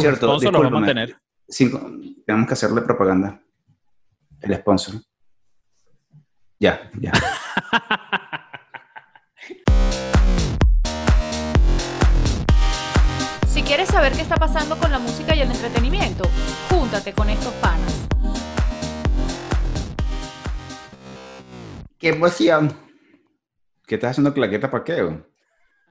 sus cierto, sponsors los vamos a tener. Cinco- tenemos que hacerle propaganda. El sponsor. Ya, ya. Si quieres saber qué está pasando con la música y el entretenimiento, júntate con estos panas. ¡Qué emoción! ¿Qué estás haciendo claqueta para qué?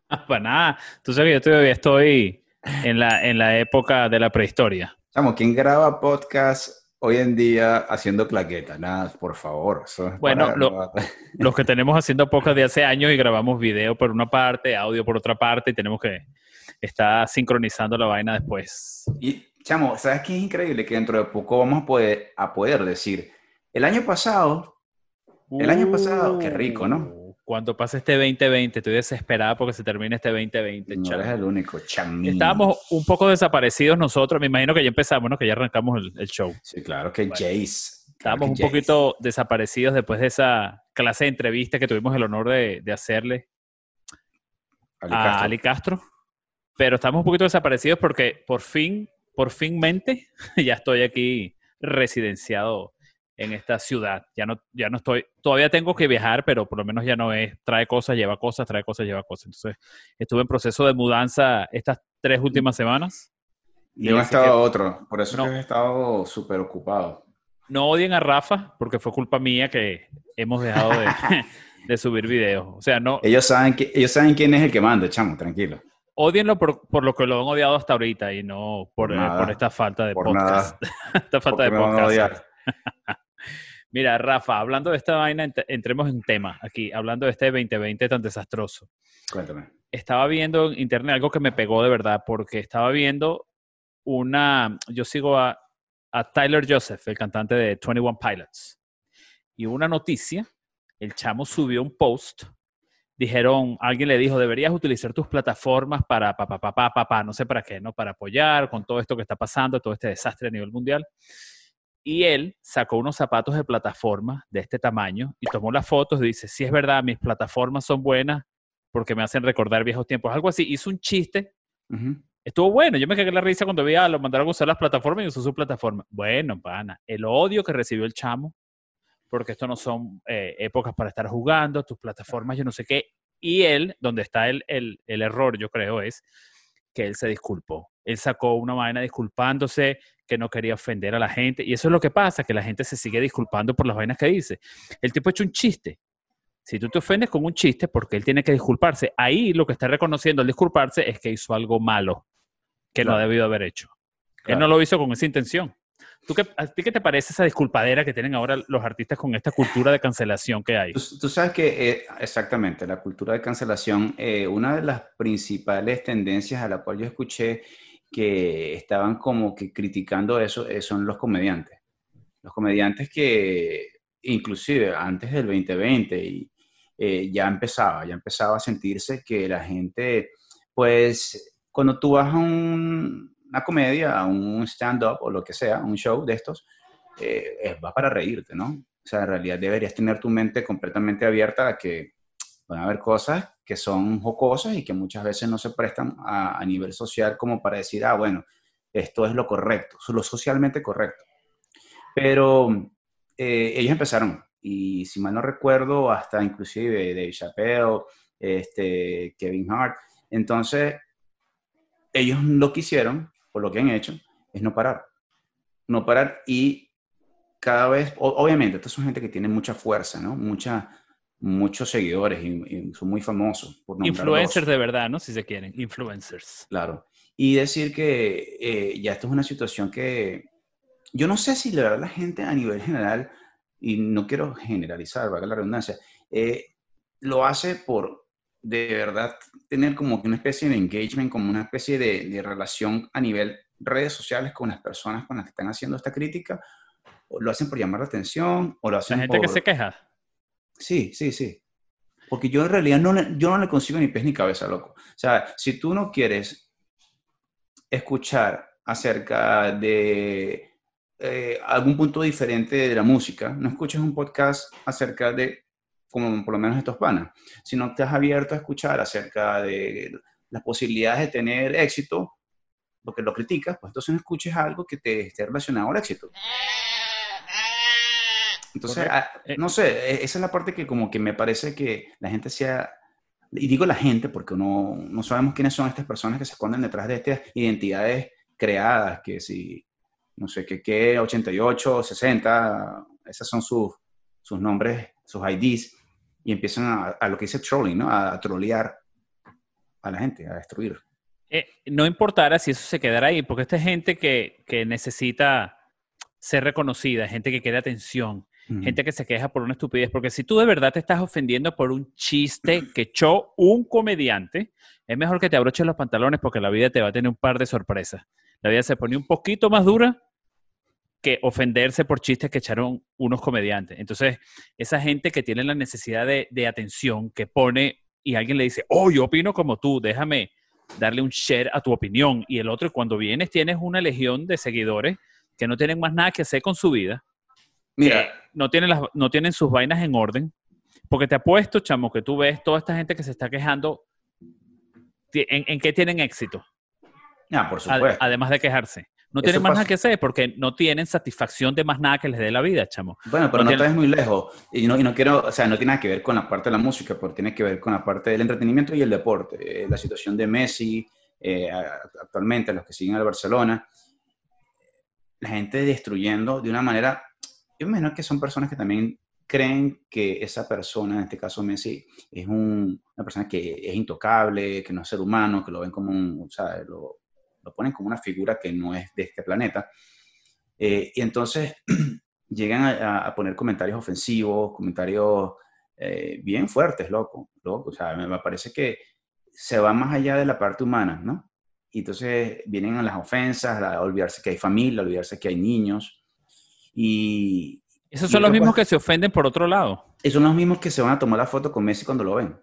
Para nada. Tú sabes que yo todavía estoy en la, en la época de la prehistoria. Chamo, ¿quién graba podcast hoy en día haciendo claqueta? Nada, por favor. eso es Bueno, lo- Los que tenemos haciendo podcast de hace años y grabamos video por una parte, audio por otra parte y tenemos que estar sincronizando la vaina después. Y, chamo, ¿sabes qué es increíble? Que dentro de poco vamos a poder, a poder decir, el año pasado, el año pasado, qué rico, ¿no? Cuando pase este 2020, estoy desesperada porque se termine este 2020. no eres el único, chamín. Estábamos un poco desaparecidos nosotros, me imagino que ya empezamos, ¿no? Que ya arrancamos el, el show. Sí, claro que Bueno. Jace. claro Estábamos que un Jace. poquito desaparecidos después de esa clase de entrevista que tuvimos el honor de, de hacerle Ali a Castro. Ali Castro. Pero estamos un poquito desaparecidos porque por fin, por fin mente, ya estoy aquí residenciado en esta ciudad. Ya no, ya no estoy, todavía tengo que viajar, pero por lo menos ya no es, trae cosas, lleva cosas, trae cosas, lleva cosas. Entonces, estuve en proceso de mudanza estas tres últimas semanas. De un estado que- otro. Por eso No. he estado súper ocupado. No odien a Rafa, porque fue culpa mía que hemos dejado de, de subir videos. O sea, no, Ellos saben, que, ellos saben quién es el que manda, chamo, tranquilo. odienlo por, por lo que lo han odiado hasta ahorita y no por, eh, por esta falta de Por podcast. esta falta de podcast. odiar. Mira, Rafa, hablando de esta vaina, ent- entremos en tema aquí, hablando de este 2020 tan desastroso. Cuéntame. Estaba viendo en internet algo que me pegó de verdad, porque estaba viendo una, yo sigo a, a Tyler Joseph, el cantante de 21 Pilots, y una noticia, el chamo subió un post, dijeron, alguien le dijo, deberías utilizar tus plataformas para, pa, pa, pa, pa, pa, pa, no sé para qué, ¿no? Para apoyar con todo esto que está pasando, todo este desastre a nivel mundial. Y él sacó unos zapatos de plataforma de este tamaño y tomó las fotos y dice, si es verdad, mis plataformas son buenas porque me hacen recordar viejos tiempos. Algo así, hizo un chiste, Ujú. estuvo bueno, yo me cagué la risa cuando vi a lo mandaron a usar las plataformas y usó su plataforma. Bueno, pana, el odio que recibió el chamo, porque esto no son eh, épocas para estar jugando, tus plataformas, yo no sé qué. Y él, donde está el, el, el error, yo creo, es que él se disculpó. Él sacó una vaina disculpándose, que no quería ofender a la gente. Y eso es lo que pasa, que la gente se sigue disculpando por las vainas que dice. El tipo ha hecho un chiste. Si tú te ofendes con un chiste, porque él tiene que disculparse, ahí lo que está reconociendo al disculparse es que hizo algo malo que no ha Claro. debido haber hecho. Él Claro. no lo hizo con esa intención. ¿Tú qué, ¿A ti qué te parece esa disculpadera que tienen ahora los artistas con esta cultura de cancelación que hay? Tú, tú sabes que, eh, exactamente, la cultura de cancelación, eh, una de las principales tendencias a la cual yo escuché que estaban como que criticando eso eh, son los comediantes. Los comediantes que inclusive antes del 2020 y, eh, ya empezaba, ya empezaba a sentirse que la gente, pues cuando tú vas a un- una comedia, a un stand-up o lo que sea, un show de estos, eh, es- va para reírte, ¿no? O sea, en realidad deberías tener tu mente completamente abierta a que a haber cosas que son jocosas y que muchas veces no se prestan a, a nivel social como para decir, ah, bueno, esto es lo correcto, lo socialmente correcto. Pero eh, ellos empezaron, y si mal no recuerdo, hasta inclusive Dave Chappelle, este, Kevin Hart. Entonces, ellos lo que hicieron, por lo que han hecho, es no parar. No parar y cada vez, o- obviamente, estas son gente que tiene mucha fuerza, ¿no? Mucha, muchos seguidores y, y son muy famosos. Por Influencers dos. de verdad, ¿no? Si se quieren, influencers. Claro. Y decir que eh, ya esto es una situación que yo no sé si la verdad la gente a nivel general, y no quiero generalizar, valga la redundancia, eh, lo hace por de verdad tener como que una especie de engagement, como una especie de, de relación a nivel redes sociales con las personas con las que están haciendo esta crítica, o lo hacen por llamar la atención, o lo La hacen gente que por- se queja. Sí, sí, sí. Porque yo en realidad no le, yo no le consigo ni pies ni cabeza, loco. O sea, si tú no quieres escuchar acerca de eh, algún punto diferente de la música, no escuches un podcast acerca de, como por lo menos estos panas, sino que estás abierto a escuchar acerca de las posibilidades de tener éxito, porque lo criticas, pues entonces no escuches algo que te esté relacionado al éxito. Entonces, ah, Eh, no sé, e- esa es la parte que como que me parece que la gente sea, y digo la gente porque no, no sabemos quiénes son estas personas que se esconden detrás de estas identidades creadas, que si, no sé, que, que 88, 60, esos son sus, sus nombres, sus IDs, y empiezan a, a lo que dice trolling, ¿no? A, a trolear a la gente, a destruir. eh, no importara si eso se quedara ahí, porque esta es gente que, que necesita ser reconocida, gente que quiere atención, Gente que se queja por una estupidez, porque si tú de verdad te estás ofendiendo por un chiste que echó un comediante, es mejor que te abroches los pantalones porque la vida te va a tener un par de sorpresas. La vida se pone un poquito más dura que ofenderse por chistes que echaron unos comediantes. Entonces, esa gente que tiene la necesidad de, de atención, que pone y alguien le dice, oh, yo opino como tú, déjame darle un share a tu opinión. Y el otro, cuando vienes, tienes una legión de seguidores que no tienen más nada que hacer con su vida Mira, no tienen, las, no tienen sus vainas en orden. Porque te apuesto, chamo, que tú ves toda esta gente que se está quejando, ¿en, en qué tienen éxito? ah, por Ad- supuesto. además de quejarse. No Eso tienen más pasa. nada que hacer porque no tienen satisfacción de más nada que les dé la vida, chamo. Bueno, pero No no, te ves muy lejos. Y no, y no quiero, o sea, no tiene nada que ver con la parte de la música, porque tiene que ver con la parte del entretenimiento y el deporte. Eh, la situación de Messi, eh, actualmente, los que siguen al Barcelona, la gente destruyendo de una manera, yo me imagino que son personas que también creen que esa persona, en este caso Messi, es un- una persona que es intocable, que no es ser humano, que lo ven como un, o sea, lo, lo ponen como una figura que no es de este planeta. Eh, y entonces llegan a, a poner comentarios ofensivos, comentarios eh, bien fuertes, loco, loco. O sea, me, parece que se va más allá de la parte humana, ¿no? Y entonces vienen las ofensas, a olvidarse que hay familia, a olvidarse que hay niños. Y, Esos son los mismos pues- que se ofenden por otro lado. y son los mismos que se van a tomar la foto con Messi cuando lo ven.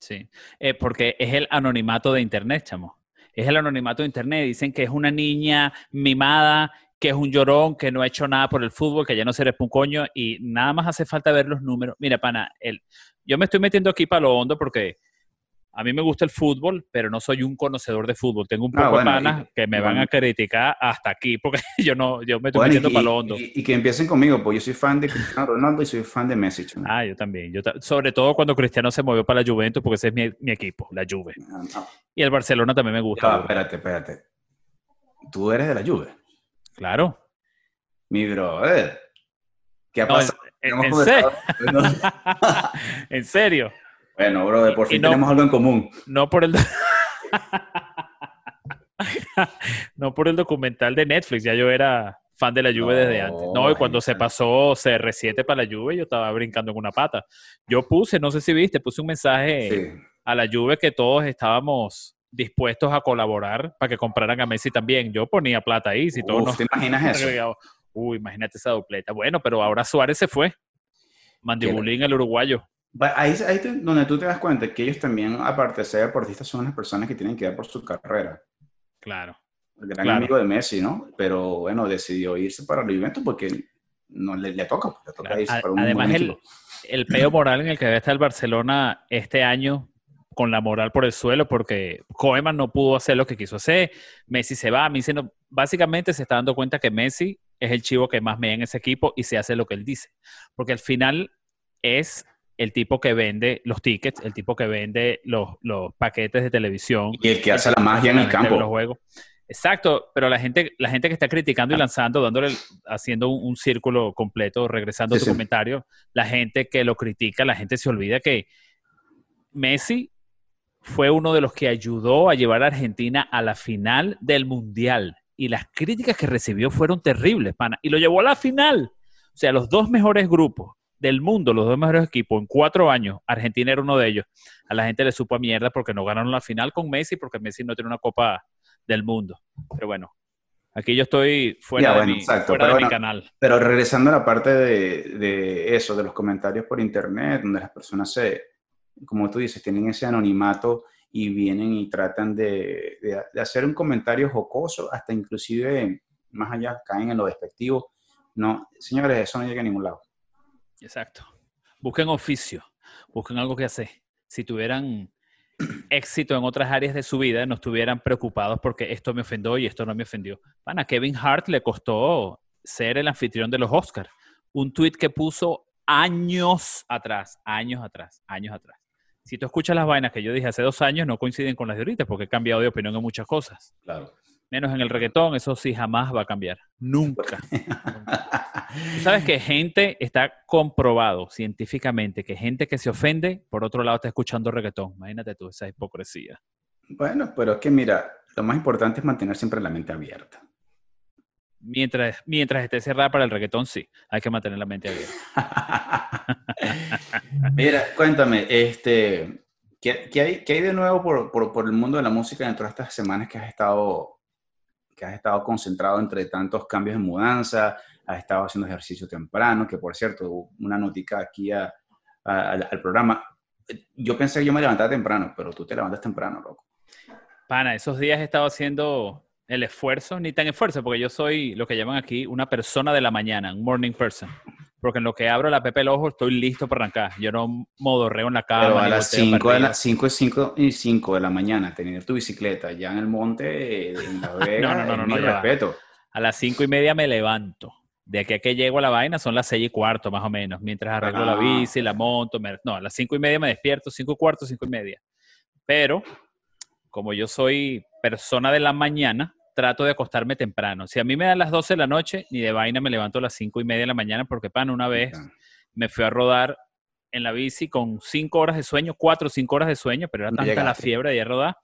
Sí. Eh, porque es el anonimato de Internet, chamo. Es el anonimato de Internet. Dicen que es una niña mimada, que es un llorón, que no ha hecho nada por el fútbol, que ya no se un coño y nada más hace falta ver los números. Mira, pana, el, yo me estoy metiendo aquí para lo hondo porque a mí me gusta el fútbol, pero no soy un conocedor de fútbol. Tengo un Ah, poco de bueno, panas y- que me van a criticar hasta aquí porque yo no, yo me estoy Bueno, metiendo para lo hondo. y- y que empiecen conmigo, pues yo soy fan de Cristiano Ronaldo y soy fan de Messi. Ah, yo también. Yo sobre todo cuando Cristiano se movió para la Juventus, porque ese es mi, mi equipo, la Juve. Ah, no. Y el Barcelona también me gusta. espérate, espérate. Tú eres de la Juve. Claro. Mi brother. ¿Qué ha en, pasado? en- en conversado- serio. en serio. bueno, brother, por Y fin no- tenemos algo en común. No por el. no por el documental de Netflix. Ya yo era fan de la Juve desde antes. No, y cuando se pasó CR7 para la Juve, yo estaba brincando en una pata. Yo puse, no sé si viste, puse un mensaje Sí. a la Juve que todos estábamos dispuestos a colaborar para que compraran a Messi también. Yo ponía plata ahí, si todos nos ¿Te imaginas eso? Uy, imagínate esa dupleta. Bueno, pero ahora Suárez se fue. Mandibulín, el uruguayo. Ahí es donde tú te das cuenta que ellos también, aparte de ser deportistas, son unas personas que tienen que ver por su carrera. Claro. El gran Claro. amigo de Messi, ¿no? Pero bueno, decidió irse para la Juventus porque no le, le toca, le toca irse para un Además, el, el peo moral en el que debe estar el Barcelona este año, con la moral por el suelo, porque Koeman no pudo hacer lo que quiso hacer. Messi se va. Messi no- básicamente se está dando cuenta que Messi es el chivo que más mea en ese equipo y se hace lo que él dice. Porque al final es el tipo que vende los tickets, el tipo que vende los, los paquetes de televisión. Y el que hace la magia en el ve Los campo. juegos. Exacto, pero la gente, la gente que está criticando y lanzando, dándole, haciendo un, un círculo completo, regresando Sí, a tu sí. comentario, la gente que lo critica, la gente se olvida que Messi fue uno de los que ayudó a llevar a Argentina a la final del Mundial. Y las críticas que recibió fueron terribles, pana. Y lo llevó a la final. O sea, los dos mejores grupos del mundo, los dos mejores equipos en cuatro años, Argentina era uno de ellos. A la gente le supo a mierda porque no ganaron la final con Messi, porque Messi no tiene una copa del mundo. Pero bueno, aquí yo estoy fuera, Ya, de, bueno, mi, fuera pero de mi canal. Pero regresando a la parte de, de eso, de los comentarios por internet, donde las personas se, como tú dices, tienen ese anonimato y vienen y tratan de, de- de hacer un comentario jocoso, hasta inclusive más allá caen en lo despectivo. No, señores, eso no llega a ningún lado. Exacto. Busquen oficio, busquen algo que hacer. Si tuvieran éxito en otras áreas de su vida no estuvieran preocupados porque esto me ofendió y esto no me ofendió. Van a Kevin Hart le costó ser el anfitrión de los Oscars. Un tweet que puso años atrás, años atrás, años atrás. Si tú escuchas las vainas que yo dije hace dos años, no coinciden con las de ahorita porque he cambiado de opinión en muchas cosas. Claro. Menos en el reggaetón, eso sí jamás va a cambiar. Nunca. Tú sabes que gente está comprobado científicamente que gente que se ofende, por otro lado, está escuchando reggaetón. Imagínate tú esa hipocresía. Bueno, pero es que mira, lo más importante es mantener siempre la mente abierta. Mientras, mientras esté cerrada para el reggaetón, sí, hay que mantener la mente abierta. Mira, cuéntame, este, ¿qué, qué hay, qué hay de nuevo por, por, por el mundo de la música dentro de estas semanas que has estado, que has estado concentrado entre tantos cambios de mudanza, has estado haciendo ejercicio temprano, que por cierto, una notica aquí a- a- al, al programa. Yo pensé que yo me levantaba temprano, pero tú te levantas temprano, loco. Pana, esos días he estado haciendo el esfuerzo, ni tan esfuerzo, porque yo soy lo que llaman aquí una persona de la mañana, un morning person. Porque en lo que abro la pepe el ojo estoy listo para arrancar. Yo no modorreo en la cama. Pero a las volteo 5 para de, las 5 y 5 y 5 de la mañana, tener tu bicicleta ya en el monte, en La Vega, no, no, no, no, va. respeto. A las cinco y media me levanto. De aquí a que llego a la vaina son las seis y cuarto, más o menos. Mientras arreglo la Ah. bici, la monto. me- no, a las cinco y media me despierto, cinco y cuarto, cinco y media. Pero, como yo soy persona de la mañana, trato de acostarme temprano. Si a mí me dan las 12 de la noche, ni de vaina me levanto a las cinco y media de la mañana, porque, pan, una vez Ya. me fui a rodar en la bici con cinco horas de sueño, cuatro o cinco horas de sueño, pero era tanta la llegaste. fiebre de ir a rodar.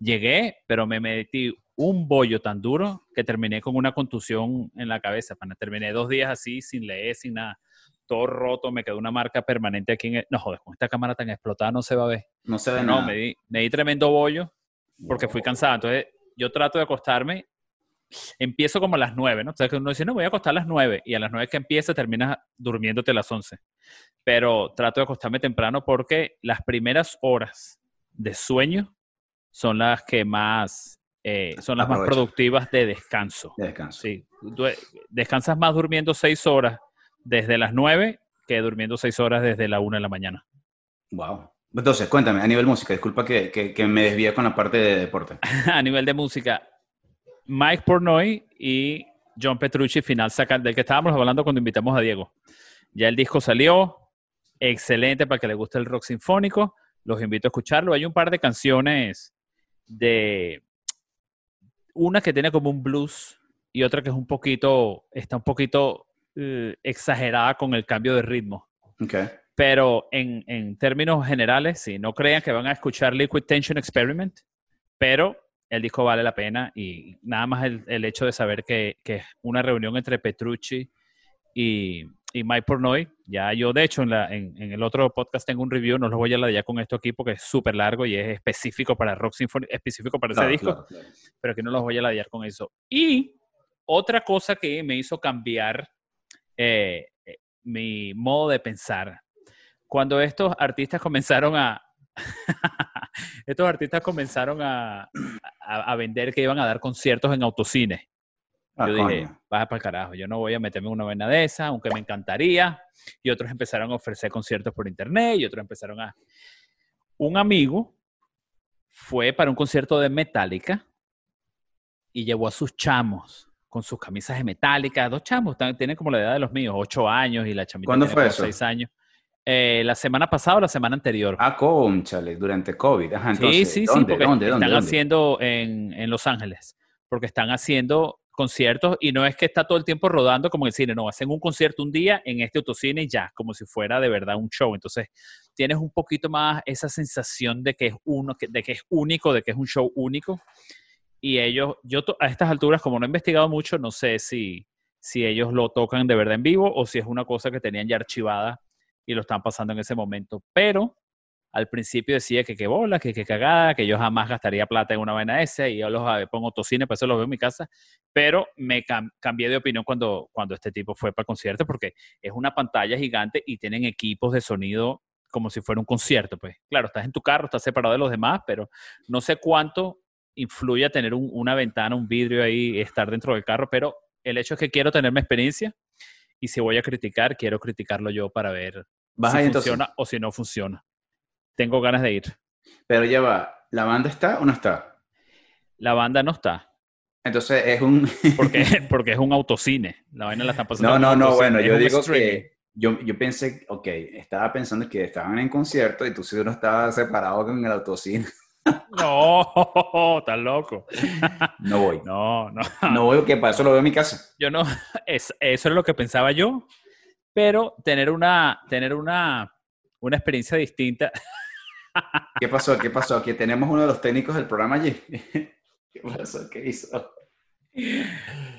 Llegué, pero me metí un bollo tan duro que terminé con una contusión en la cabeza. pana. Terminé dos días así, sin leer, sin nada. Todo roto, me quedó una marca permanente aquí en el... No, joder, con esta cámara tan explotada no se va a ver. No se ve No, nada. me di, me di tremendo bollo porque fui cansado. Entonces, yo trato de acostarme. Empiezo como a las 9, ¿no? O sea, que uno dice, no, voy a acostar a las 9. Y a las 9 que empieza, terminas durmiéndote a las 11. Pero trato de acostarme temprano porque las primeras horas de sueño son las que más, eh, son las más productivas de descanso. De descanso. Sí, descansas más durmiendo 6 horas desde las 9 que durmiendo 6 horas desde la 1 de la mañana. Wow. Entonces, cuéntame, a nivel música, disculpa que, que, que me desvíe con la parte de deporte. a nivel de música, Mike Pornoy y John Petrucci, final sacan, del que estábamos hablando cuando invitamos a Diego. Ya el disco salió, excelente para que le guste el rock sinfónico, los invito a escucharlo. Hay un par de canciones de una que tiene como un blues y otra que es un poquito, está un poquito eh, exagerada con el cambio de ritmo. Ok. Pero en, en términos generales, sí, no crean que van a escuchar Liquid Tension Experiment, pero el disco vale la pena y nada más el, el hecho de saber que, que es una reunión entre Petrucci y, y Mike Pornoy. Ya yo, de hecho, en, la, en, en el otro podcast tengo un review, no los voy a la ya con esto aquí porque es súper largo y es específico para rock sinfónico, específico para Claro, ese disco claro, claro. pero que no los voy a ladear con eso. Y otra cosa que me hizo cambiar eh, eh, mi modo de pensar, cuando estos artistas comenzaron a... estos artistas comenzaron a, a, a vender que iban a dar conciertos en autocines. Ah, Yo dije, coño. baja para el carajo, yo no voy a meterme en una vaina de esa, aunque me encantaría. Y otros empezaron a ofrecer conciertos por internet y otros empezaron a... Un amigo fue para un concierto de Metallica y llevó a sus chamos con sus camisas de Metallica. Dos chamos, tienen como la edad de los míos, ocho años y la chamita ¿Cuándo tiene fue como eso? seis años. Eh, la semana pasada o la semana anterior. Ah, conchale, durante COVID. Ajá, Sí, entonces, sí, sí, ¿dónde, porque dónde, están dónde, haciendo en, en Los Ángeles, porque están haciendo conciertos y no es que está todo el tiempo rodando como en el cine, no, hacen un concierto un día en este autocine y ya, como si fuera de verdad un show. Entonces, tienes un poquito más esa sensación de que es uno, de que es único, de que es un show único. Y ellos, yo a estas alturas, como no he investigado mucho, no sé si, si ellos lo tocan de verdad en vivo o si es una cosa que tenían ya archivada y lo están pasando en ese momento. Pero al principio decía que qué bola, que qué cagada, que yo jamás gastaría plata en una vaina esa y yo los pongo tocines, por eso los veo en mi casa. Pero me cam- cambié de opinión cuando, cuando este tipo fue para el concierto porque es una pantalla gigante y tienen equipos de sonido como si fuera un concierto. Pues claro, estás en tu carro, estás separado de los demás, pero no sé cuánto influye a tener un- una ventana, un vidrio ahí, estar dentro del carro, pero el hecho es que quiero tener mi experiencia y si voy a criticar, quiero criticarlo yo para ver ¿Vas si ahí entonces? funciona o si no funciona. Tengo ganas de ir. Pero ya va, ¿la banda está o no está? La banda no está. Entonces es un... Porque, porque es un autocine. La vaina la están pasando. No, no, no, bueno, es yo digo streaming. que yo, yo pensé, ok, estaba pensando que estaban en concierto y tú seguro estabas separado con el autocine. No, estás loco. No voy. No, no. No voy, que para eso lo veo en mi casa. Yo no. Es, eso es lo que pensaba yo. Pero tener una, tener una, una experiencia distinta. ¿Qué pasó? ¿Qué pasó? Que tenemos uno de los técnicos del programa allí. ¿Qué pasó? ¿Qué hizo?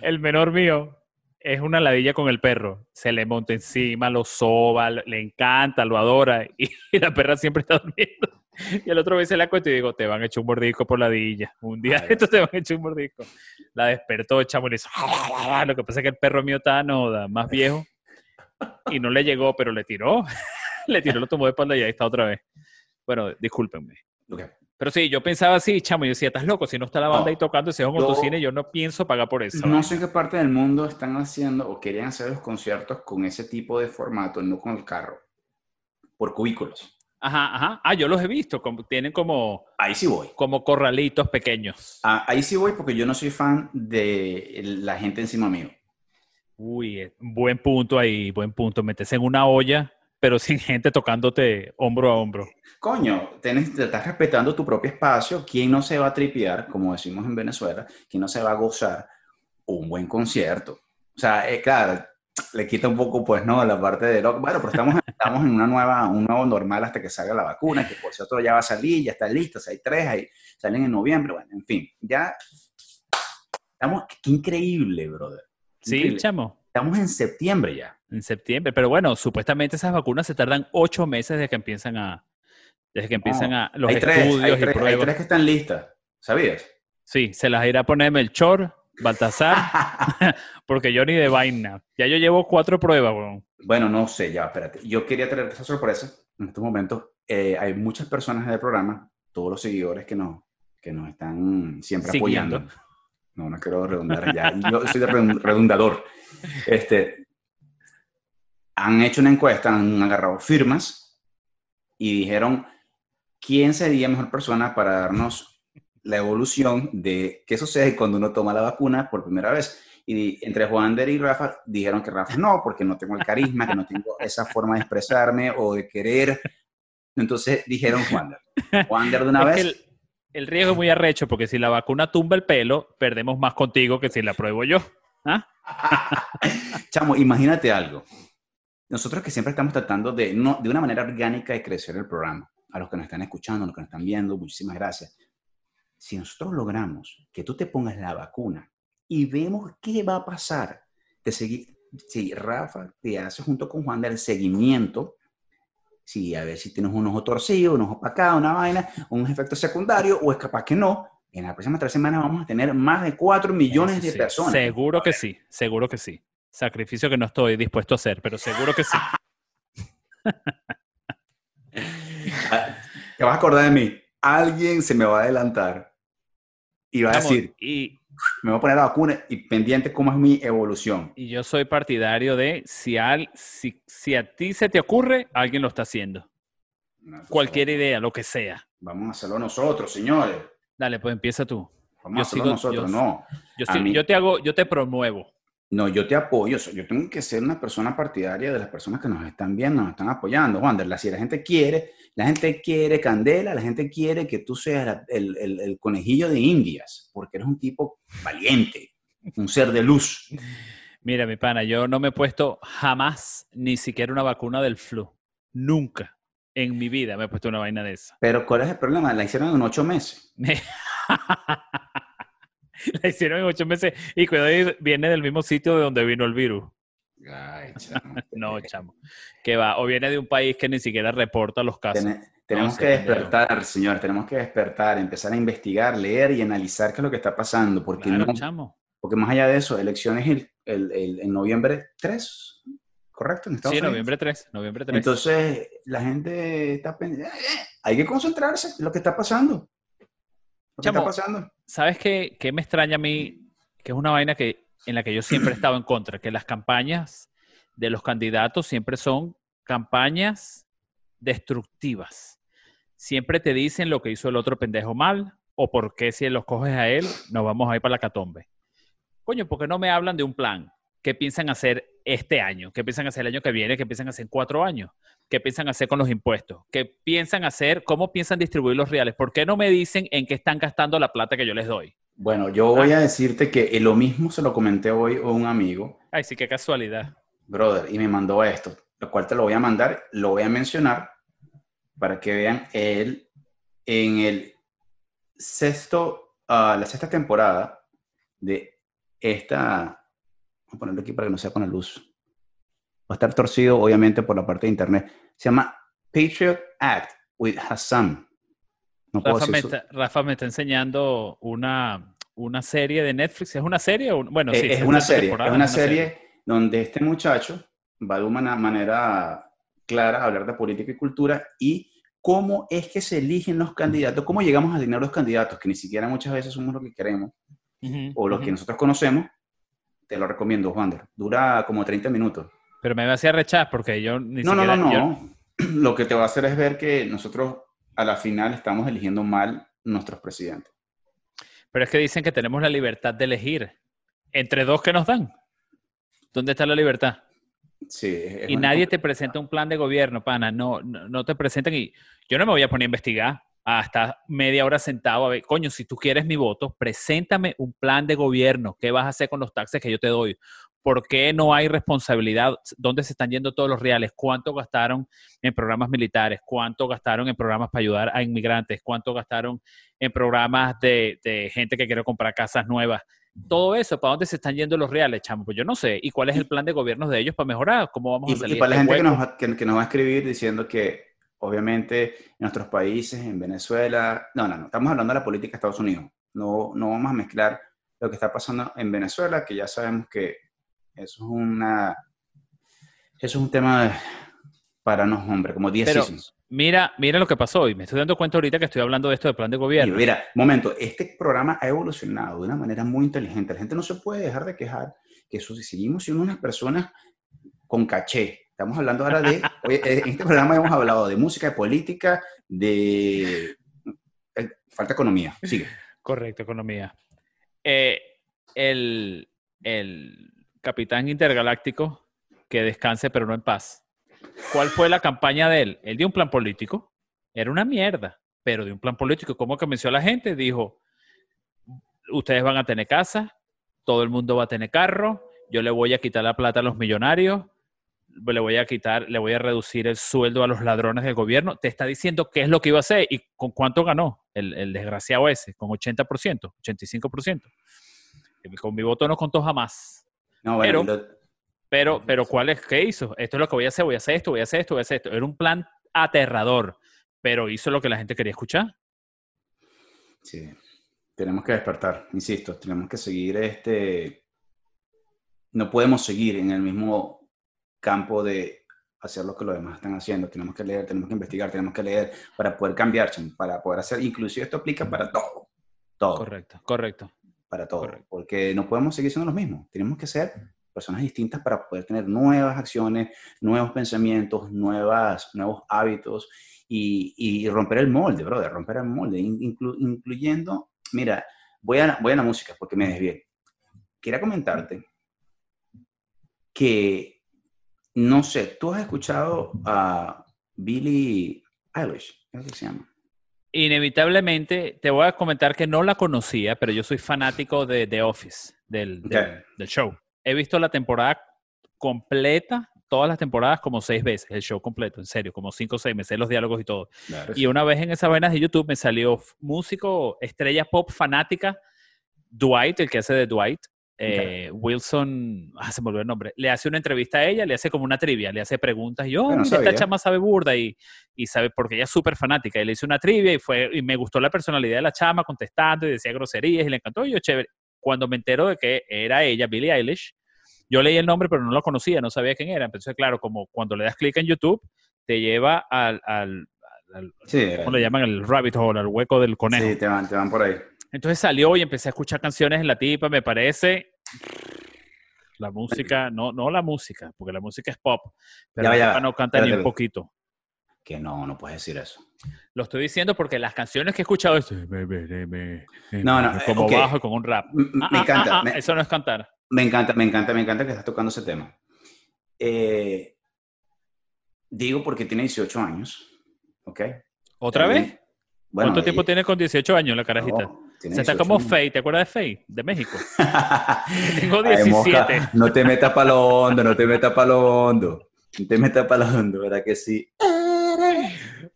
El menor mío es una ladilla con el perro. Se le monta encima, lo soba, le encanta, lo adora. Y, la perra siempre está durmiendo. Y el otro vez se la cuento y digo, te van a echar un mordisco por ladilla. Un día esto te van a echar un mordisco. La despertó, chamo, y le hizo, Lo que pasa es que el perro mío está no, más viejo. Y no le llegó, pero le tiró. le tiró, lo tomó de espalda y ahí está otra vez. Bueno, discúlpenme. Ok. Pero sí, yo pensaba así, chamo, yo decía, estás loco, si no está la banda No, ahí tocando, si es un yo- autocine, yo no pienso pagar por eso. No sé en qué parte del mundo están haciendo o querían hacer los conciertos con ese tipo de formato, no con el carro, por cubículos. Ajá, ajá. Ah, yo los he visto, como- tienen como, Ahí sí voy. como corralitos pequeños. Ah, ahí sí voy porque yo no soy fan de la gente encima mío. Uy, eh, buen punto ahí, buen punto. Metes en una olla, pero sin gente tocándote hombro a hombro. Coño, te estás respetando tu propio espacio. ¿Quién no se va a tripear, como decimos en Venezuela? ¿Quién no se va a gozar un buen concierto? O sea, eh, claro, le quita un poco, pues, ¿no? La parte de lo... Bueno, pero estamos, estamos en una nueva, un nuevo normal hasta que salga la vacuna, que por cierto ya va a salir, ya está listo, o sea, hay tres, ahí, salen en noviembre, bueno, en fin, ya estamos, qué increíble, brother. Sí, chamo, Estamos en septiembre ya. en septiembre. Pero bueno, supuestamente esas vacunas se tardan ocho meses desde que empiezan a, desde que empiezan a los hay tres, estudios hay y tres, hay pruebas. tres que están listas, ¿sabías? Sí, se las irá a poner Melchor, Baltasar, porque yo ni de vaina. Ya yo llevo cuatro pruebas, weón. Bueno, no sé, ya, espérate. Yo quería traerte esa sorpresa. En estos momentos eh, hay muchas personas del programa, todos los seguidores que nos, que nos están siempre Siguiendo. apoyando. No, no quiero redundar ya. Yo soy de redun- redundador. Este, han hecho una encuesta, han agarrado firmas y dijeron quién sería mejor persona para darnos la evolución de qué sucede cuando uno toma la vacuna por primera vez. Y entre Juander y Rafa dijeron que Rafa no, porque no tengo el carisma, que no tengo esa forma de expresarme o de querer. Entonces dijeron Juander. Juander de una vez. El, riesgo es muy arrecho, porque si la vacuna tumba el pelo, perdemos más contigo que si la pruebo yo. ¿Ah? Chamo, imagínate algo. Nosotros que siempre estamos tratando de, no, de una manera orgánica de crecer el programa, a los que nos están escuchando, a los que nos están viendo, muchísimas gracias. Si nosotros logramos que tú te pongas la vacuna y vemos qué va a pasar, te si Rafa te hace junto con Juan el seguimiento, si a ver si tienes un ojo torcido, un ojo para acá, una vaina, un efecto secundario, o es capaz que no, en las próximas tres semanas vamos a tener más de 4 millones de personas. Seguro que sí, seguro que sí. Sacrificio que no estoy dispuesto a hacer, pero seguro que sí. Ah, Te vas a acordar de mí. Alguien se me va a adelantar y va a decir, y, me voy a poner la vacuna y pendiente cómo es mi evolución. y yo soy partidario de si, al, si, si a ti se te ocurre, alguien lo está haciendo. No, Cualquier idea, lo que sea. Vamos a hacerlo nosotros, señores. Dale, pues empieza tú. Vamos Yo a hacerlo sigo- nosotros. yo- no, mí- yo te hago, yo te promuevo. No, yo te apoyo. Yo tengo que ser una persona partidaria de las personas que nos están viendo, nos están apoyando. Wander, si la gente quiere, la gente quiere candela, la gente quiere que tú seas el, el- el conejillo de Indias, porque eres un tipo valiente, un ser de luz. Mira, mi pana, yo no me he puesto jamás ni siquiera una vacuna del flu. Nunca en mi vida me he puesto una vaina de esa. Pero ¿cuál es el problema? La hicieron en ocho meses. La hicieron en ocho meses y cuidado, y viene del mismo sitio de donde vino el virus. Ay, chamo. No, chamo. Que va, o viene de un país que ni siquiera reporta los casos. Tene- tenemos No que despertar, señores, tenemos que despertar, empezar a investigar, leer y analizar qué es lo que está pasando, porque, Claro, no- chamo. porque más allá de eso, elecciones el, el- el- en noviembre 3, ¿correcto? En Estados Sí, Unidos. noviembre 3, noviembre 3. Entonces, la gente está pendiente. Hay que concentrarse en lo que está pasando. Lo que Chamo, está pasando. ¿Sabes qué, me extraña a mí? Que es una vaina que, en la que yo siempre he estado en contra, que las campañas de los candidatos siempre son campañas destructivas. siempre te dicen lo que hizo el otro pendejo mal o por qué si los coges a él nos vamos a ir para la catombe. Coño, ¿por qué no me hablan de un plan? ¿Qué piensan hacer este año? ¿Qué piensan hacer el año que viene? ¿Qué piensan hacer en cuatro años? ¿Qué piensan hacer con los impuestos? ¿Qué piensan hacer? ¿Cómo piensan distribuir los reales? ¿Por qué no me dicen en qué están gastando la plata que yo les doy? Bueno, yo voy a decirte que lo mismo se lo comenté hoy a un amigo. Ay, sí, qué casualidad. Brother, y me mandó esto, lo cual te lo voy a mandar, lo voy a mencionar para que vean él en el sexto, ah, la sexta temporada de esta, voy a ponerlo aquí para que no sea con la luz, va a estar torcido obviamente por la parte de internet, se llama Patriot Act with Hassan. No Rafa, me está, Rafa, me está, enseñando una, una serie de Netflix, ¿es una serie? Bueno, sí, eh, es, una serie, es una, una serie, serie donde este muchacho va de una manera clara a hablar de política y cultura y cómo es que se eligen los candidatos, cómo llegamos a alinear los candidatos, que ni siquiera muchas veces somos lo que queremos o lo que nosotros conocemos, te lo recomiendo, Wander. Dura como 30 minutos. Pero me va a hacer rechazar porque yo ni no, siquiera... No, no, no. Lo que te va a hacer es ver que nosotros a la final estamos eligiendo mal nuestros presidentes. Pero es que dicen que tenemos la libertad de elegir entre dos que nos dan. ¿Dónde está la libertad? Sí, y nadie te presenta un plan de gobierno, pana. No, no, te presentan y yo no me voy a poner a investigar hasta media hora sentado a ver, coño, si tú quieres mi voto, preséntame un plan de gobierno. ¿Qué vas a hacer con los taxes que yo te doy? ¿Por qué no hay responsabilidad? ¿Dónde se están yendo todos los reales? ¿Cuánto gastaron en programas militares? ¿Cuánto gastaron en programas para ayudar a inmigrantes? ¿Cuánto gastaron en programas de, de gente que quiere comprar casas nuevas? todo eso, ¿para dónde se están yendo los reales, chamo? Pues yo no sé. ¿Y cuál es el plan de gobierno de ellos para mejorar? ¿Cómo vamos a salir? Y para la gente que nos, que, nos, va a escribir diciendo que, obviamente, en nuestros países, en Venezuela, no, no, no, estamos hablando de la política de Estados Unidos. No, no vamos a mezclar lo que está pasando en Venezuela, que ya sabemos que eso es una, eso es un tema para no, hombre, como 10 seasons. Mira, mira lo que pasó y me estoy dando cuenta ahorita que estoy hablando de esto de plan de gobierno. Mira, momento, este programa ha evolucionado de una manera muy inteligente. La gente no se puede dejar de quejar que eso, si seguimos siendo unas personas con caché. Estamos hablando ahora de, oye, en este programa hemos hablado de música, de política, de eh, falta economía. Sigue. Correcto, economía. Eh, el, el capitán intergaláctico, que descanse pero no en paz ¿Cuál fue la campaña de él? Él dio un plan político. Era una mierda, pero de un plan político. ¿Cómo convenció a la gente? Dijo, ustedes van a tener casa, todo el mundo va a tener carro, yo le voy a quitar la plata a los millonarios, le voy a quitar, le voy a reducir el sueldo a los ladrones del gobierno. Te está diciendo qué es lo que iba a hacer y con cuánto ganó el, desgraciado ese, con 80%, 85%. Con mi voto no contó jamás. No, bueno, pero, pero, pero ¿cuál es? ¿Qué hizo? Esto es lo que voy a hacer, voy a hacer esto, voy a hacer esto, voy a hacer esto. Era un plan aterrador, pero hizo lo que la gente quería escuchar. Sí, tenemos que despertar, insisto, tenemos que seguir este... No podemos seguir en el mismo campo de hacer lo que los demás están haciendo. Tenemos que leer, tenemos que investigar, tenemos que leer para poder cambiar, para poder hacer, inclusive esto aplica para todo. Todo. Correcto, correcto. Para todo. Porque no podemos seguir siendo los mismos. Tenemos que ser personas distintas para poder tener nuevas acciones, nuevos pensamientos, nuevas, nuevos hábitos y, romper el molde, brother, romper el molde, incluyendo, mira, voy a, voy a la música porque me desvié. Quería comentarte que, no sé, tú has escuchado a Billie Eilish, ¿qué se llama? Inevitablemente, te voy a comentar que no la conocía, pero yo soy fanático de The Office, del, del show. He visto la temporada completa, todas las temporadas como seis veces, el show completo, en serio, como cinco o seis, me sé los diálogos y todo. y una vez en esas venas de YouTube me salió músico, estrella pop fanática, Dwight, el que hace de Dwight, eh, Wilson, ah, se me olvidó el nombre, le hace una entrevista a ella, le hace como una trivia, le hace preguntas y yo, oh, esta chama sabe burda y, y sabe, porque ella es súper fanática, y le hice una trivia y fue, y me gustó la personalidad de la chama contestando y decía groserías y le encantó, y yo chévere cuando me entero de que era ella, Billie Eilish, yo leí el nombre, pero no lo conocía, no sabía quién era. Entonces, claro, como cuando le das clic en YouTube, te lleva al, al, ¿cómo le llaman? El rabbit hole, al hueco del conejo. Sí, te van, te van por ahí. Entonces salió y empecé a escuchar canciones en la tipa, me parece la música, no, no la música, porque la música es pop, pero la no canta ni un poquito. Que no, no puedes decir eso. Lo estoy diciendo porque las canciones que he escuchado es me, me, me, No, no, como ok. bajo y con un rap. M- m- Ah, me ah, encanta, ah, ah, me, Eso no es cantar. me encanta, me encanta, me encanta que estás tocando ese tema. Eh, digo porque tiene 18 años, ¿ok? ¿Otra También- vez? Bueno, ¿Cuánto tiempo tiene con 18 años la carajita? no, tiene Se está 18 como años. Faye, ¿te acuerdas de Faye? De México. Tengo Ay, mosca, 17. no te metas para lo hondo, no te metas para lo hondo. No te metas para lo hondo, ¿verdad que sí?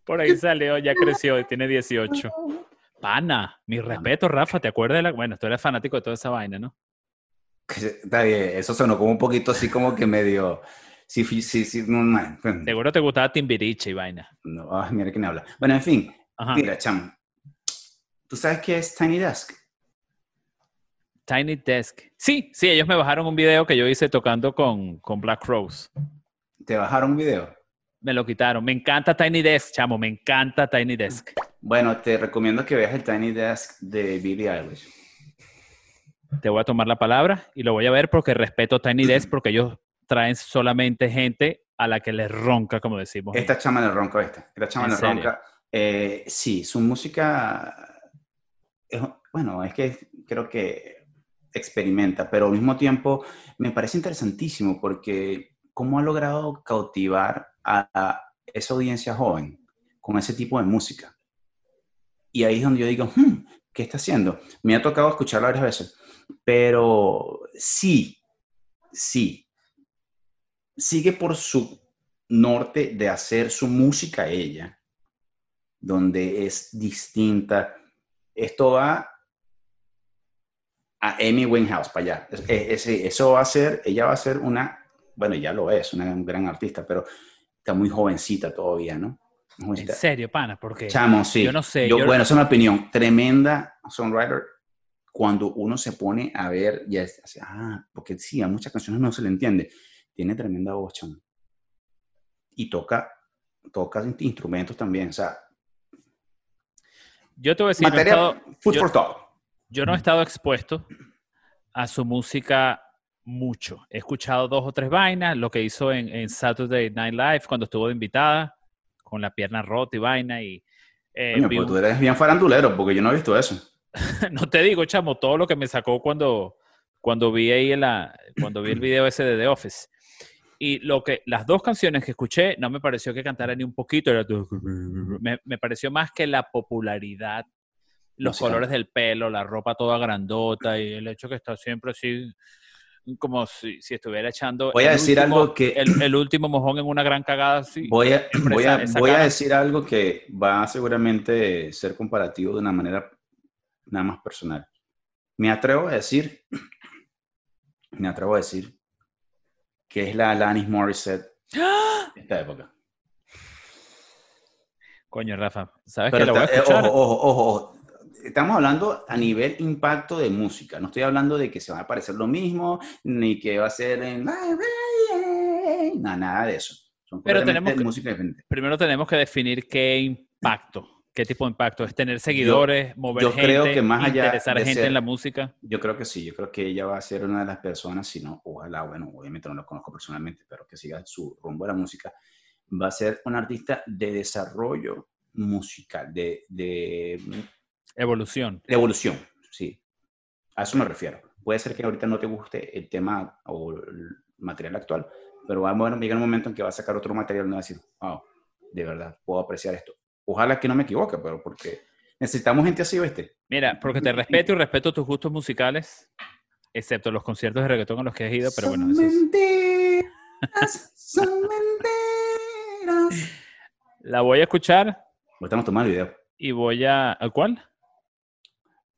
Por ahí salió, ya creció y tiene 18. Pana, mi respeto, Rafa, ¿te acuerdas de la...? Bueno, tú eres fanático de toda esa vaina, ¿no? Está bien, eso sonó como un poquito así como que medio... Sí, sí, sí, sí, no, man, Seguro te gustaba Timbiriche y vaina. no, ay, mira quién habla. Bueno, en fin, Ajá. mira, chamo. ¿Tú sabes qué es Tiny Desk? Tiny Desk. Sí, sí, ellos me bajaron un video que yo hice tocando con, con Black Rose. ¿Te bajaron un video? Me lo quitaron. Me encanta Tiny Desk, chamo, me encanta Tiny Desk. Bueno, te recomiendo que veas el Tiny Desk de Billie Eilish. Te voy a tomar la palabra y lo voy a ver porque respeto Tiny Desk porque ellos traen solamente gente a la que les ronca, como decimos. Esta chama le ronca, esta. Esta chama ¿En le ronca. Eh, sí, su música, es- bueno, es que creo que experimenta, pero al mismo tiempo me parece interesantísimo porque cómo ha logrado cautivar a, esa audiencia joven con ese tipo de música. Y ahí es donde yo digo, "Hmm, ¿qué está haciendo? Me ha tocado escucharla varias veces, pero sí, sí, sigue por su norte de hacer su música ella, donde es distinta. Esto va a Amy Winehouse para allá. Es- es- es- eso va a ser, ella va a ser una, bueno, ya lo es, una gran artista, pero está muy jovencita todavía, ¿no? En Jovencita. serio, pana, porque Chamo, sí. yo no sé, Yo- yo- Bueno, es mi opinión. Tremenda songwriter. Cuando uno se pone a ver, ya es, ah, porque sí, a muchas canciones no se le entiende. Tiene tremenda voz, chamo. Y toca, toca instrumentos también. O sea, yo te voy a decir, no he materia, estado- food yo- for thought. yo no he estado expuesto a su música mucho. He escuchado dos o tres vainas, lo que hizo en, en Saturday Night Live cuando estuvo de invitada, con la pierna rota y vaina. Y eh, Coño, pues tú eres bien farandulero, porque yo no he visto eso. no te digo, chamo, todo lo que me sacó cuando, cuando vi ahí la, cuando vi el video ese de The Office. Y lo que, las dos canciones que escuché, no me pareció que cantara ni un poquito, era todo- me, me pareció más que la popularidad, los Musical. colores del pelo, la ropa toda grandota y el hecho que está siempre así, como si, si estuviera echando Voy a decir último- algo que- el, el último mojón en una gran cagada así. Voy a, voy, a, voy a decir algo que va a seguramente ser comparativo de una manera nada más personal. Me atrevo a decir, me atrevo a decir que es la Alanis Morissette ¡Ah! de esta época. Coño, Rafa, ¿sabes Pero que la voy a eh, escuchar? ojo, ojo, ojo, ojo. Estamos hablando a nivel impacto de música. No estoy hablando de que se va a parecer lo mismo, ni que va a ser en... Nada, nada de eso. Son Pero tenemos que- música diferente. primero tenemos que definir qué impacto, qué tipo de impacto es tener seguidores, mover yo gente, creo que más allá interesar de gente ser- en la música. Yo creo que sí, yo creo que ella va a ser una de las personas, si no, ojalá, bueno, obviamente no la conozco personalmente, pero que siga su rumbo a la música, va a ser una artista de desarrollo musical, de, de, Evolución. de evolución, sí. A eso me refiero. Puede ser que ahorita no te guste el tema o el material actual, pero va a llegar un momento en que va a sacar otro material y va a decir, wow, de verdad, puedo apreciar esto. Ojalá que no me equivoque, pero porque necesitamos gente así, ¿viste? Mira, porque te respeto y respeto tus gustos musicales, excepto los conciertos de reggaetón a los que has ido, pero bueno, eso son es- mentiras, son mentiras. la voy a escuchar Ahorita nos toman el video. y voy a... ¿Al cuál?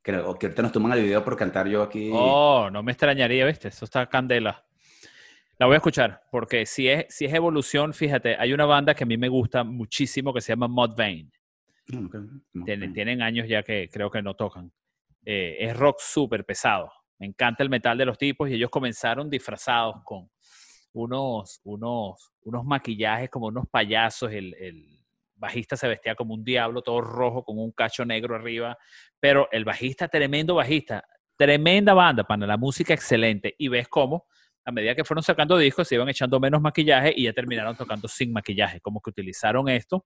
Creo que ahorita nos toman el video por cantar yo aquí. Oh, no me extrañaría, ¿viste? Eso está candela. La voy a escuchar, porque si es, si es evolución, fíjate, hay una banda que a mí me gusta muchísimo que se llama Mudvayne. No, Tienen, tienen años ya que creo que no tocan. Eh, es rock súper pesado. Me encanta el metal de los tipos y ellos comenzaron disfrazados con unos, unos, unos maquillajes como unos payasos. El, el bajista se vestía como un diablo, todo rojo, con un cacho negro arriba. Pero el bajista, tremendo bajista, tremenda banda, para la música excelente. Y ves cómo a medida que fueron sacando discos, se iban echando menos maquillaje y ya terminaron tocando sin maquillaje. Como que utilizaron esto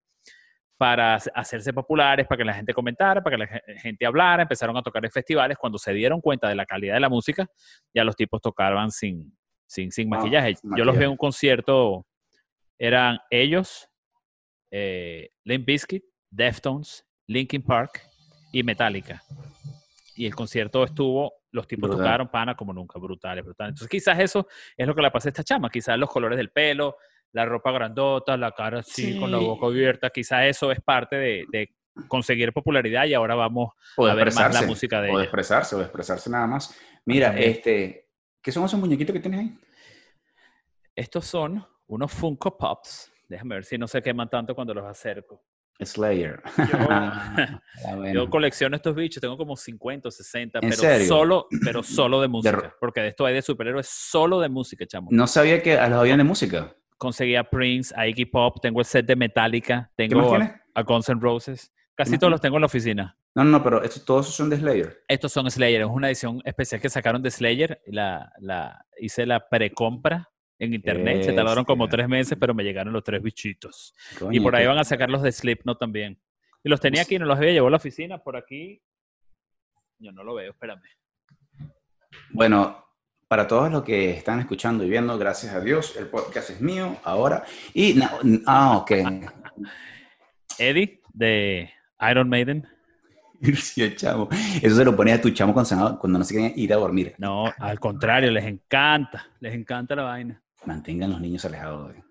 para hac- hacerse populares, para que la gente comentara, para que la ge- gente hablara, empezaron a tocar en festivales. Cuando se dieron cuenta de la calidad de la música, ya los tipos tocaban sin, sin, sin Ah, maquillaje. sin Yo los vi en un concierto, eran ellos, eh, Limp Bizkit, Deftones, Linkin Park y Metallica. Y el concierto estuvo, los tipos Brutal. tocaron pana como nunca, brutales, brutales. Entonces quizás eso es lo que le pasa a esta chama, quizás los colores del pelo, la ropa grandota, la cara así con la Sí. boca abierta, quizás eso es parte de, de conseguir popularidad y ahora vamos O a ver más la música de o de expresarse, o de expresarse nada más. Mira, También. este, ¿qué son esos muñequitos que tienes ahí? Estos son unos Funko Pops. Déjame ver si no se queman tanto cuando los acerco. Slayer. Yo, Ah, bueno. yo colecciono estos bichos, tengo como 50 o 60, ¿En pero serio? solo, pero solo de música. porque de esto hay de superhéroes solo de música, chamo. No sabía que a los habían de música. Conseguí a Prince, a Iggy Pop, tengo el set de Metallica, ¿Qué más tengo a, a Guns N' Roses. Casi todos los tengo en la oficina. No, no, pero estos, todos son de Slayer. Estos son Slayer, es una edición especial que sacaron de Slayer. La, la, hice la precompra en internet, se tardaron como tres meses, pero me llegaron los tres bichitos. Y por ahí van a sacar los de Slipknot también. Y los tenía aquí, no los había llevado a la oficina, por aquí. Yo no lo veo, espérame. Bueno, para todos los que están escuchando y viendo, gracias a Dios, el podcast es mío ahora. Y, ah, ok. Eddie, de Iron Maiden. Sí, chamo. Eso se lo ponía a tu chamo cuando, cuando no se querían ir a dormir. No, al contrario, les encanta, les encanta la vaina. Mantengan los niños alejados. de-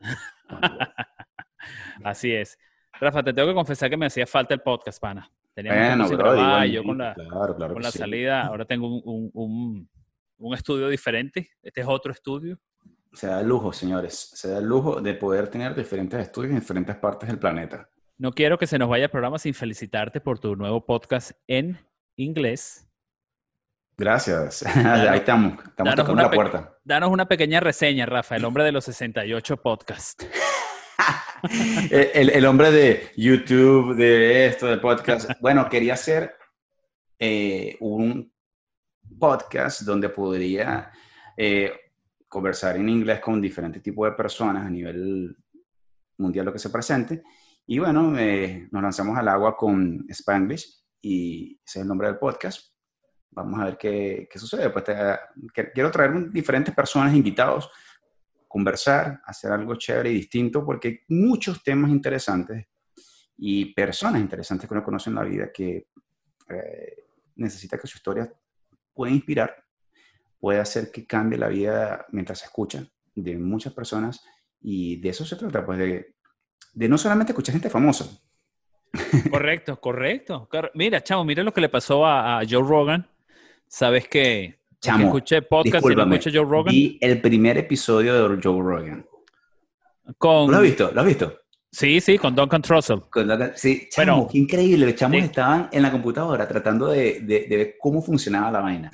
Así es. Rafa, te tengo que confesar que me hacía falta el podcast, pana. Tenía Bueno, bro, igual, yo con la, claro, claro con la sí. salida, ahora tengo un, un- un- un estudio diferente. Este es otro estudio. Se da el lujo, señores. Se da el lujo de poder tener diferentes estudios en diferentes partes del planeta. No quiero que se nos vaya el programa sin felicitarte por tu nuevo podcast en inglés. Gracias. Ahí estamos. Estamos danos tocando una la puerta. Danos una pequeña reseña, Rafa, el hombre de los 68 podcasts. el, el- el hombre de YouTube, de esto, del podcast. Bueno, quería hacer eh, un podcast donde podría eh, conversar en inglés con diferentes tipos de personas a nivel mundial, lo que se presente. Y bueno, eh, nos lanzamos al agua con Spanglish y ese es el nombre del podcast. Vamos a ver qué, qué sucede. Pues te- quiero traer diferentes personas invitados conversar, hacer algo chévere y distinto, porque hay muchos temas interesantes y personas interesantes que uno conoce en la vida que eh, necesita que su historia pueda inspirar, puede hacer que cambie la vida mientras se escucha de muchas personas y de eso se trata, pues de, de no solamente escuchar gente famosa. Correcto, correcto. Cor- Mira, chamo, mira lo que le pasó a, a Joe Rogan. Sabes que Chamo, escuché podcast y no escuché Joe Rogan. vi el primer episodio de Joe Rogan. Con, ¿Lo has visto? ¿Lo has visto? Sí, sí, con Duncan Trussell. Con la- Sí, chamo, Bueno, qué increíble. Los chamos sí. estaban en la computadora tratando de, de- de ver cómo funcionaba la vaina.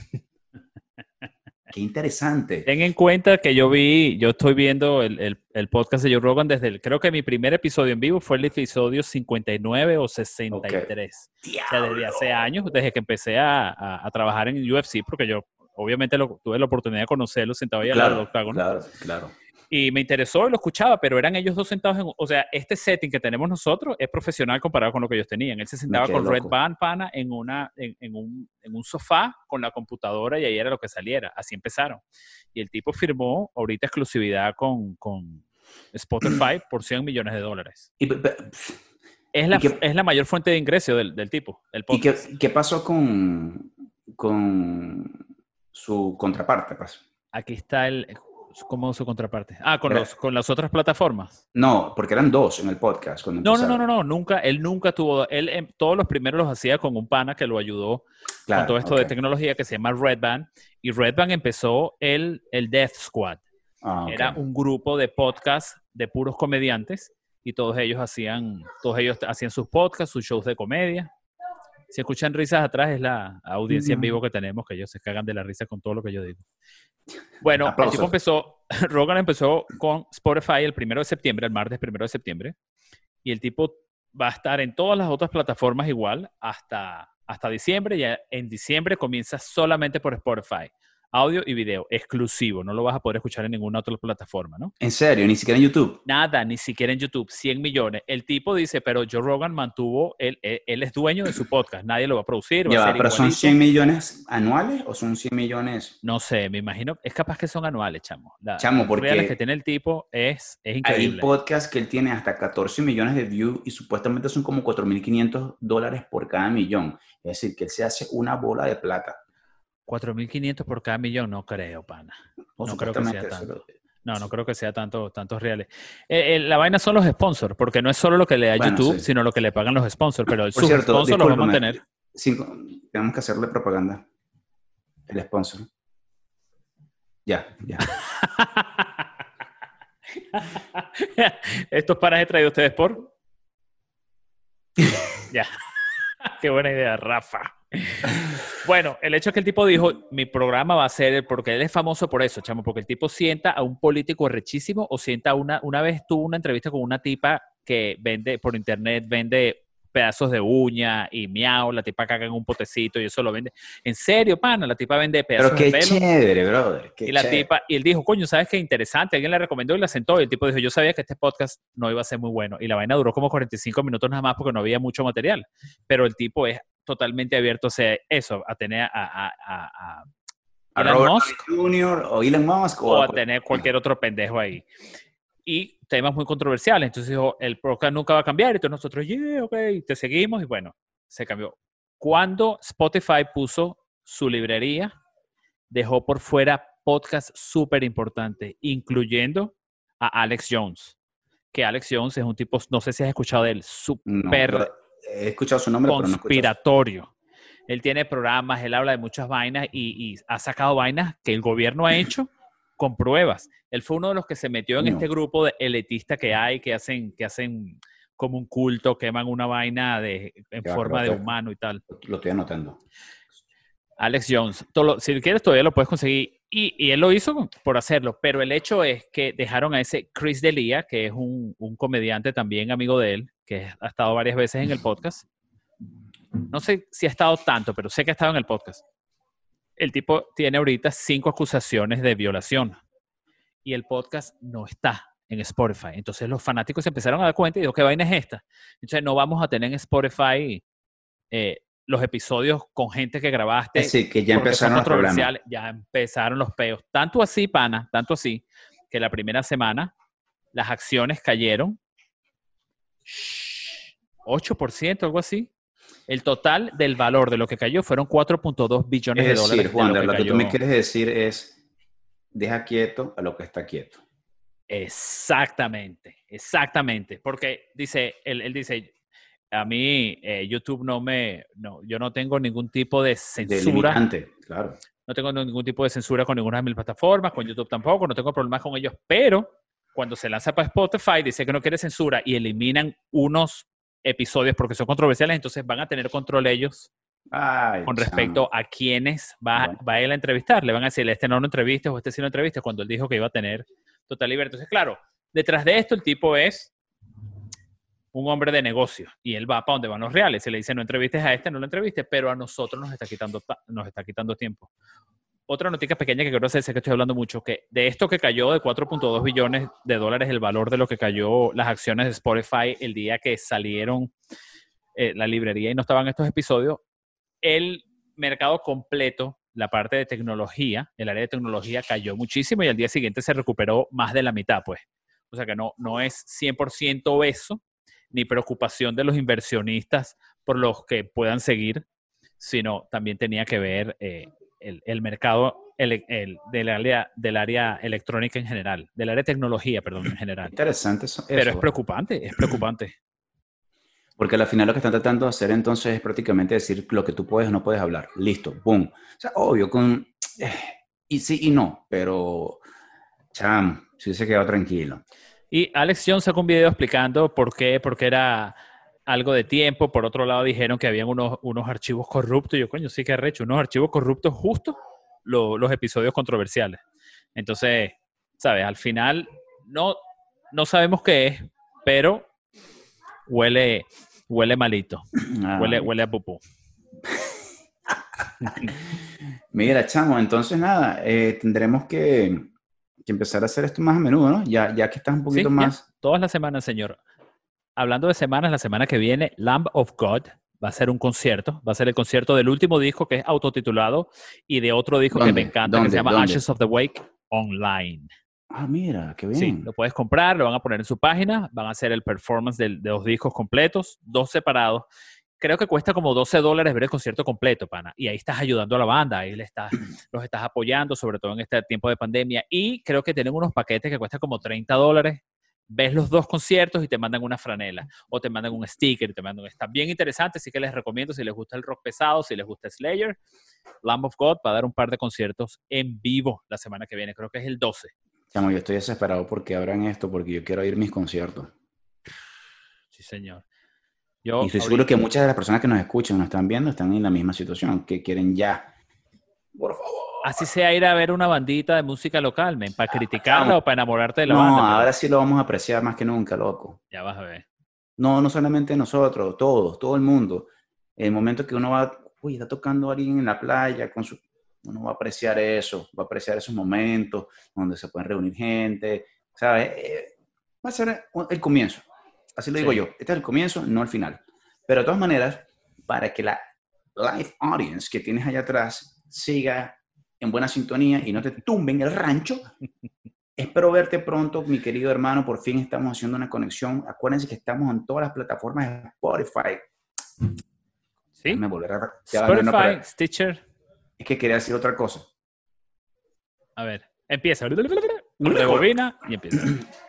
Qué interesante. Ten en cuenta que yo vi, yo estoy viendo el, el- el podcast de Joe Rogan desde el, creo que mi primer episodio en vivo fue el episodio 59 o 63. O sea, desde hace años, desde que empecé a, a- a trabajar en UFC, porque yo obviamente lo- tuve la oportunidad de conocerlo sentado ahí al lado del octágono. claro, claro. Y me interesó y lo escuchaba, pero eran ellos dos sentados en... O sea, este setting que tenemos nosotros es profesional comparado con lo que ellos tenían. Él se sentaba con Red. Band Pana en, una, en, en un, en un sofá con la computadora y ahí era lo que saliera. Así empezaron. Y el tipo firmó ahorita exclusividad con, con Spotify por 100 millones de dólares. ¿Y, pe- pe- Es la, ¿Y qué- es la mayor fuente de ingreso del, del tipo, y qué, qué pasó con, con su contraparte? pues? Aquí está el... ¿Cómo su contraparte? Ah, con, Era- los, con las otras plataformas. No, porque eran dos en el podcast. Cuando No, no, no, no, no, nunca, él nunca tuvo, él em, todos los primeros los hacía con un pana que lo ayudó Claro, con todo esto de tecnología que se llama Red Band. Y Red Band empezó el, el Death Squad. Ah. Era un grupo de podcasts de puros comediantes y todos ellos hacían, todos ellos hacían sus podcasts, sus shows de comedia. Si escuchan risas atrás es la audiencia en vivo que tenemos, que ellos se cagan de la risa con todo lo que yo digo. Bueno, el tipo empezó, Rogan empezó con Spotify el primero de septiembre, el martes primero de septiembre, y el tipo va a estar en todas las otras plataformas igual hasta, hasta diciembre. Ya en diciembre comienza solamente por Spotify. Audio y video, exclusivo. No lo vas a poder escuchar en ninguna otra plataforma, ¿no? En serio, ni siquiera en YouTube. Nada, ni siquiera en YouTube, 100 millones. El tipo dice, pero Joe Rogan mantuvo, él, él, él es dueño de su podcast, nadie lo va a producir. Va Ya a va, ser pero son igualito. 100 millones anuales o son 100 millones. No sé, me imagino, es capaz que son anuales, chamo. La- Chamo, porque reales que tiene el tipo es, es Hay increíble. podcast que él tiene hasta 14 millones de views y supuestamente son como 4.500 dólares por cada millón. Es decir, que él se hace una bola de plata. 4.500 por cada millón, no creo, pana. No creo que sea tanto. No, no creo que sea tanto, tantos reales. Eh, eh, la vaina son los sponsors, porque no es solo lo que le da Bueno, YouTube, sí. sino lo que le pagan los sponsors, pero Por sus cierto, sponsors los va a mantener. cinco- tenemos que hacerle propaganda. El sponsor. Ya, ya. Estos panas he traído ustedes por. ya. Qué buena idea, Rafa. Bueno, el hecho es que el tipo dijo, mi programa va a ser, porque él es famoso por eso, chamo, porque el tipo sienta a un político rechísimo o sienta una, una vez tuvo una entrevista con una tipa que vende por internet, vende pedazos de uña y miau, la tipa caga en un potecito y eso lo vende. En serio, pana, la tipa vende pedazos Pero qué de pelo. chévere, brother. qué Y la chévere. tipa, y él dijo, coño, ¿sabes qué interesante? Alguien le recomendó y la sentó. Y el tipo dijo, yo sabía que este podcast no iba a ser muy bueno. Y la vaina duró como 45 minutos nada más porque no había mucho material. Pero el tipo es totalmente abierto a eso, a tener a, a, a- a A Elon Robert Musk Jr. o Elon Musk o, o a- tener cualquier otro pendejo ahí. Y temas muy controversiales. Entonces dijo, el podcast nunca va a cambiar. Todos nosotros, yeah, ok, te seguimos. Y bueno, se cambió. Cuando Spotify puso su librería, dejó por fuera podcasts súper importantes, incluyendo a Alex Jones. Que Alex Jones es un tipo, no sé si has escuchado de él, No, súper pero he escuchado su nombre, pero no conspiratorio. Él tiene programas, él habla de muchas vainas y, y ha sacado vainas que el gobierno ha hecho con pruebas. Él fue uno de los que se metió en este grupo de elitista que hay, que hacen, que hacen como un culto, queman una vaina de, en forma de humano y tal. Lo estoy anotando. Alex Jones, si quieres todavía lo puedes conseguir. Y, él lo hizo por hacerlo, pero el hecho es que dejaron a ese Chris Delia, que es un, un comediante también amigo de él, que ha estado varias veces en el podcast. No sé si ha estado tanto, pero sé que ha estado en el podcast. El tipo tiene ahorita cinco acusaciones de violación y el podcast no está en Spotify. Entonces los fanáticos se empezaron a dar cuenta y dijo, ¿qué vaina es esta? Entonces no vamos a tener en Spotify eh, los episodios con gente que grabaste. Es decir, que ya empezaron los problemas. Ya empezaron los peos. Tanto así, pana, tanto así, que la primera semana las acciones cayeron 8%, algo así. El total del valor de lo que cayó fueron 4.2 billones Es de dólares. decir, de Juan, lo lo, que tú me quieres decir es, deja quieto a lo que está quieto. Exactamente, exactamente. Porque dice, él, él dice, a mí eh, YouTube no me, no, yo no tengo ningún tipo de censura. claro. No tengo ningún tipo de censura con ninguna de mis plataformas, con YouTube tampoco, no tengo problemas con ellos, pero cuando se lanza para Spotify dice que no quiere censura y eliminan unos episodios porque son controversiales, entonces van a tener control ellos Ay, con respecto a quienes va, Bueno. va él a entrevistar. Le van a decir, este no lo entrevistes o este sí lo entrevistes, cuando él dijo que iba a tener total libertad. Entonces, claro, detrás de esto el tipo es un hombre de negocio y él va para donde van los reales. Se le dice, no entrevistes a este, no lo entrevistes, pero a nosotros nos está quitando, ta- nos está quitando tiempo. Otra noticia pequeña que quiero hacer, sé que estoy hablando mucho, que de esto que cayó de 4.2 billones de dólares, el valor de lo que cayó las acciones de Spotify el día que salieron eh, la librería y no estaban estos episodios, el mercado completo, la parte de tecnología, el área de tecnología cayó muchísimo y al día siguiente se recuperó más de la mitad, pues. O sea que no, no es 100% eso, ni preocupación de los inversionistas por los que puedan seguir, sino también tenía que ver eh, el, el mercado ele- el- del, área, del área electrónica en general, del área de tecnología, perdón, en general. Interesante eso. Pero es preocupante, es preocupante. Porque al final lo que están tratando de hacer entonces es prácticamente decir lo que tú puedes o no puedes hablar. Listo, boom. O sea, obvio, con... eh, y sí y no, pero... Cham, si hubiese quedado tranquilo. Y Alex Jones sacó un video explicando por qué, porque era algo de tiempo. Por otro lado, dijeron que habían unos, unos archivos corruptos. Yo, coño, sí que arrecho, unos archivos corruptos justo lo- los episodios controversiales. Entonces, ¿sabes? Al final, no, no sabemos qué es, pero huele, huele malito. Ah, Huele, huele a pupú. Mira, chamo, entonces nada, eh, tendremos que, que empezar a hacer esto más a menudo, ¿no? Ya, ya que estás un Sí, poquito ya, más... todas las semanas, señor. Hablando de semanas, la semana que viene, Lamb of God va a ser un concierto. Va a ser el concierto del último disco que es autotitulado y de otro disco que me ¿Dónde? encanta que se llama ¿Dónde? Ashes of the Wake Online. Ah, mira, qué Sí, bien. lo puedes comprar, lo van a poner en su página, van a hacer el performance del- de los discos completos, dos separados. Creo que cuesta como 12 dólares ver el concierto completo, pana. Y ahí estás ayudando a la banda, ahí le estás, los estás apoyando, sobre todo en este tiempo de pandemia. Y creo que tienen unos paquetes que cuestan como 30 dólares. Ves los dos conciertos y te mandan una franela o te mandan un sticker, te mandan. Está bien interesante, así que les recomiendo si les gusta el rock pesado, si les gusta Slayer. Lamb of God va a dar un par de conciertos en vivo la semana que viene, creo que es el 12. Chamo, yo estoy desesperado porque abran esto, porque yo quiero ir a mis conciertos. Sí, señor. Yo Y estoy seguro que muchas de las personas que nos escuchan, nos están viendo, están en la misma situación, que quieren ya. Por favor. Así sea ir a ver una bandita de música local, men, para criticarla o para enamorarte de la No, banda. pero ahora sí lo vamos a apreciar más que nunca, loco. Ya vas a ver. No, no solamente nosotros, todos, todo el mundo. El momento que uno va, uy, está tocando a alguien en la playa, con su, uno va a apreciar eso, va a apreciar esos momentos donde se pueden reunir gente, ¿sabes? Eh, va a ser el comienzo. Así lo digo Sí. yo. Este es el comienzo, no el final. Pero de todas maneras, para que la live audience que tienes allá atrás siga en buena sintonía y no te tumben el rancho, Espero verte pronto, mi querido hermano. Por fin estamos haciendo una conexión. Acuérdense que estamos en todas las plataformas de Spotify. ¿Sí? A... no, Spotify, Stitcher. es que quería decir otra cosa. A ver, empieza. Rebobina y empieza.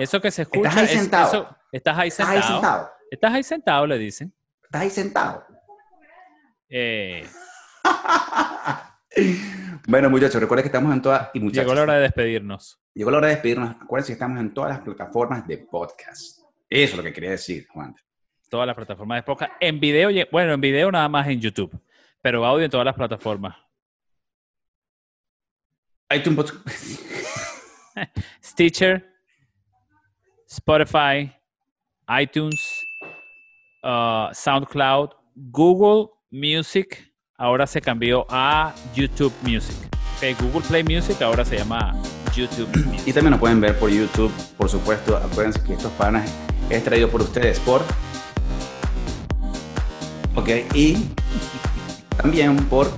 Eso que se escucha. Estás ahí es- sentado. eso- estás ahí Estás sentado. ahí sentado. Estás ahí sentado, le dicen. Estás ahí sentado. Eh, bueno, muchachos, recuerden que estamos en todas... Y muchachos, llegó la hora de despedirnos. llegó la hora de despedirnos. Acuérdense que estamos en todas las plataformas de podcast. Eso es lo que quería decir, Juan. Todas las plataformas de podcast. En video, bueno, en video nada más en YouTube. Pero audio en todas las plataformas. iTunes Stitcher, Spotify, iTunes, uh, SoundCloud, Google Music, ahora se cambió a YouTube Music. Ok, Google Play Music ahora se llama YouTube Music. Y también nos pueden ver por YouTube, por supuesto. Acuérdense que estos panas es traído por ustedes por. Ok, y también por.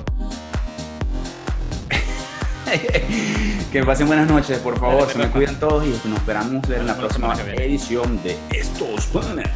Que pasen buenas noches, por favor. Se me cuidan todos y nos esperamos ver en la próxima edición de Estos Panas.